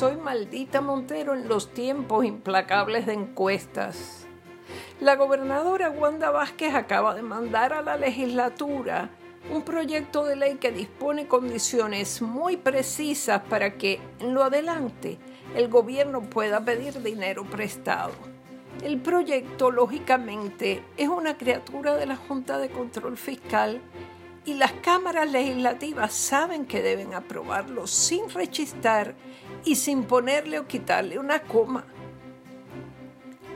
soy maldita Montero en los tiempos implacables de encuestas. La gobernadora Wanda Vázquez acaba de mandar a la legislatura un proyecto de ley que dispone condiciones muy precisas para que en lo adelante el gobierno pueda pedir dinero prestado. El proyecto, lógicamente, es una criatura de la Junta de Control Fiscal y las cámaras legislativas saben que deben aprobarlo sin rechistar y sin ponerle o quitarle una coma.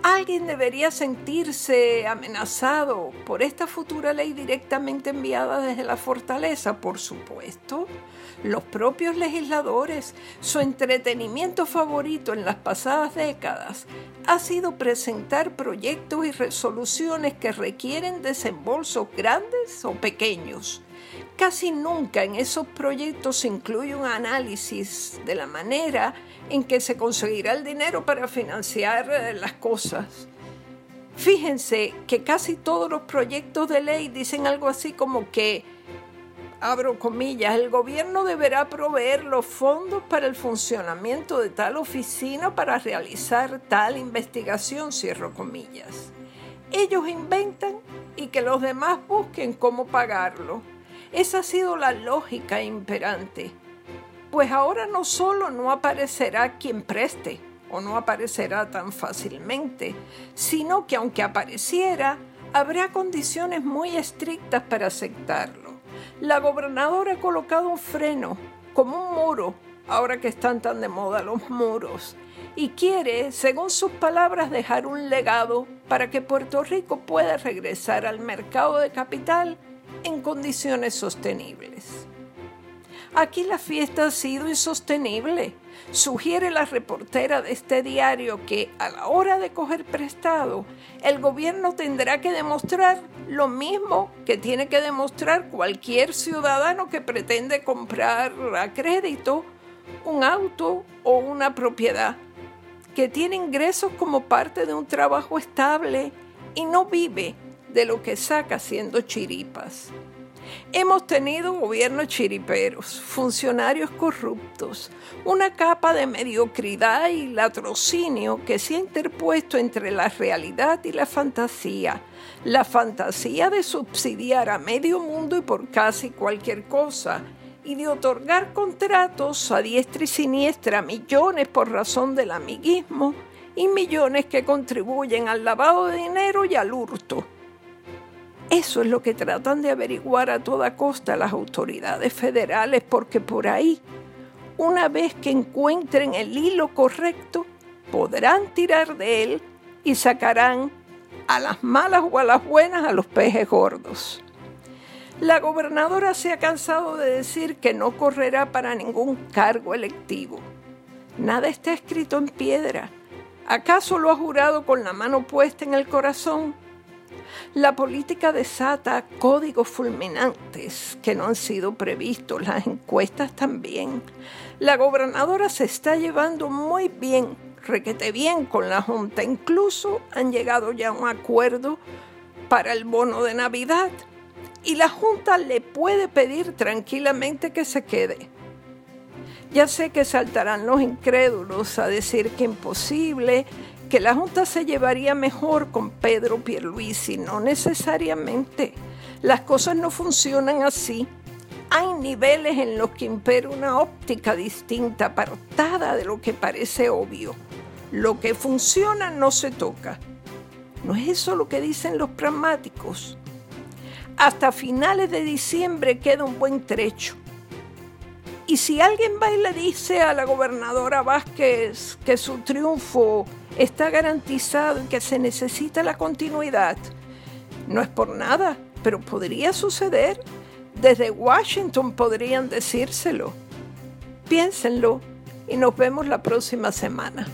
Alguien debería sentirse amenazado por esta futura ley directamente enviada desde la fortaleza, por supuesto. Los propios legisladores, su entretenimiento favorito en las pasadas décadas ha sido presentar proyectos y resoluciones que requieren desembolsos grandes o pequeños. Casi nunca en esos proyectos se incluye un análisis de la manera en que se conseguirá el dinero para financiar eh, las cosas. Fíjense que casi todos los proyectos de ley dicen algo así como que, abro comillas, el gobierno deberá proveer los fondos para el funcionamiento de tal oficina para realizar tal investigación, cierro comillas. Ellos inventan y que los demás busquen cómo pagarlo. Esa ha sido la lógica imperante. Pues ahora no solo no aparecerá quien preste, o no aparecerá tan fácilmente, sino que aunque apareciera, habrá condiciones muy estrictas para aceptarlo. La gobernadora ha colocado un freno, como un muro, ahora que están tan de moda los muros, y quiere, según sus palabras, dejar un legado para que Puerto Rico pueda regresar al mercado de capital en condiciones sostenibles. Aquí la fiesta ha sido insostenible. Sugiere la reportera de este diario que a la hora de coger prestado, el gobierno tendrá que demostrar lo mismo que tiene que demostrar cualquier ciudadano que pretende comprar a crédito un auto o una propiedad, que tiene ingresos como parte de un trabajo estable y no vive de lo que saca haciendo chiripas. Hemos tenido gobiernos chiriperos, funcionarios corruptos, una capa de mediocridad y latrocinio que se ha interpuesto entre la realidad y la fantasía. La fantasía de subsidiar a medio mundo y por casi cualquier cosa y de otorgar contratos a diestra y siniestra millones por razón del amiguismo y millones que contribuyen al lavado de dinero y al hurto. Eso es lo que tratan de averiguar a toda costa las autoridades federales, porque por ahí, una vez que encuentren el hilo correcto, podrán tirar de él y sacarán a las malas o a las buenas a los peces gordos. La gobernadora se ha cansado de decir que no correrá para ningún cargo electivo. Nada está escrito en piedra. ¿Acaso lo ha jurado con la mano puesta en el corazón? La política desata códigos fulminantes que no han sido previstos, las encuestas también. La gobernadora se está llevando muy bien, requete bien con la Junta. Incluso han llegado ya a un acuerdo para el bono de Navidad y la Junta le puede pedir tranquilamente que se quede. Ya sé que saltarán los incrédulos a decir que imposible, que la Junta se llevaría mejor con Pedro Pierluisi, no necesariamente. Las cosas no funcionan así. Hay niveles en los que impera una óptica distinta, apartada de lo que parece obvio. Lo que funciona no se toca. ¿No es eso lo que dicen los pragmáticos? Hasta finales de diciembre queda un buen trecho. Y si alguien va y le dice a la gobernadora Vázquez que su triunfo está garantizado que se necesita la continuidad. No es por nada, pero podría suceder. Desde Washington podrían decírselo. Piénsenlo y nos vemos la próxima semana.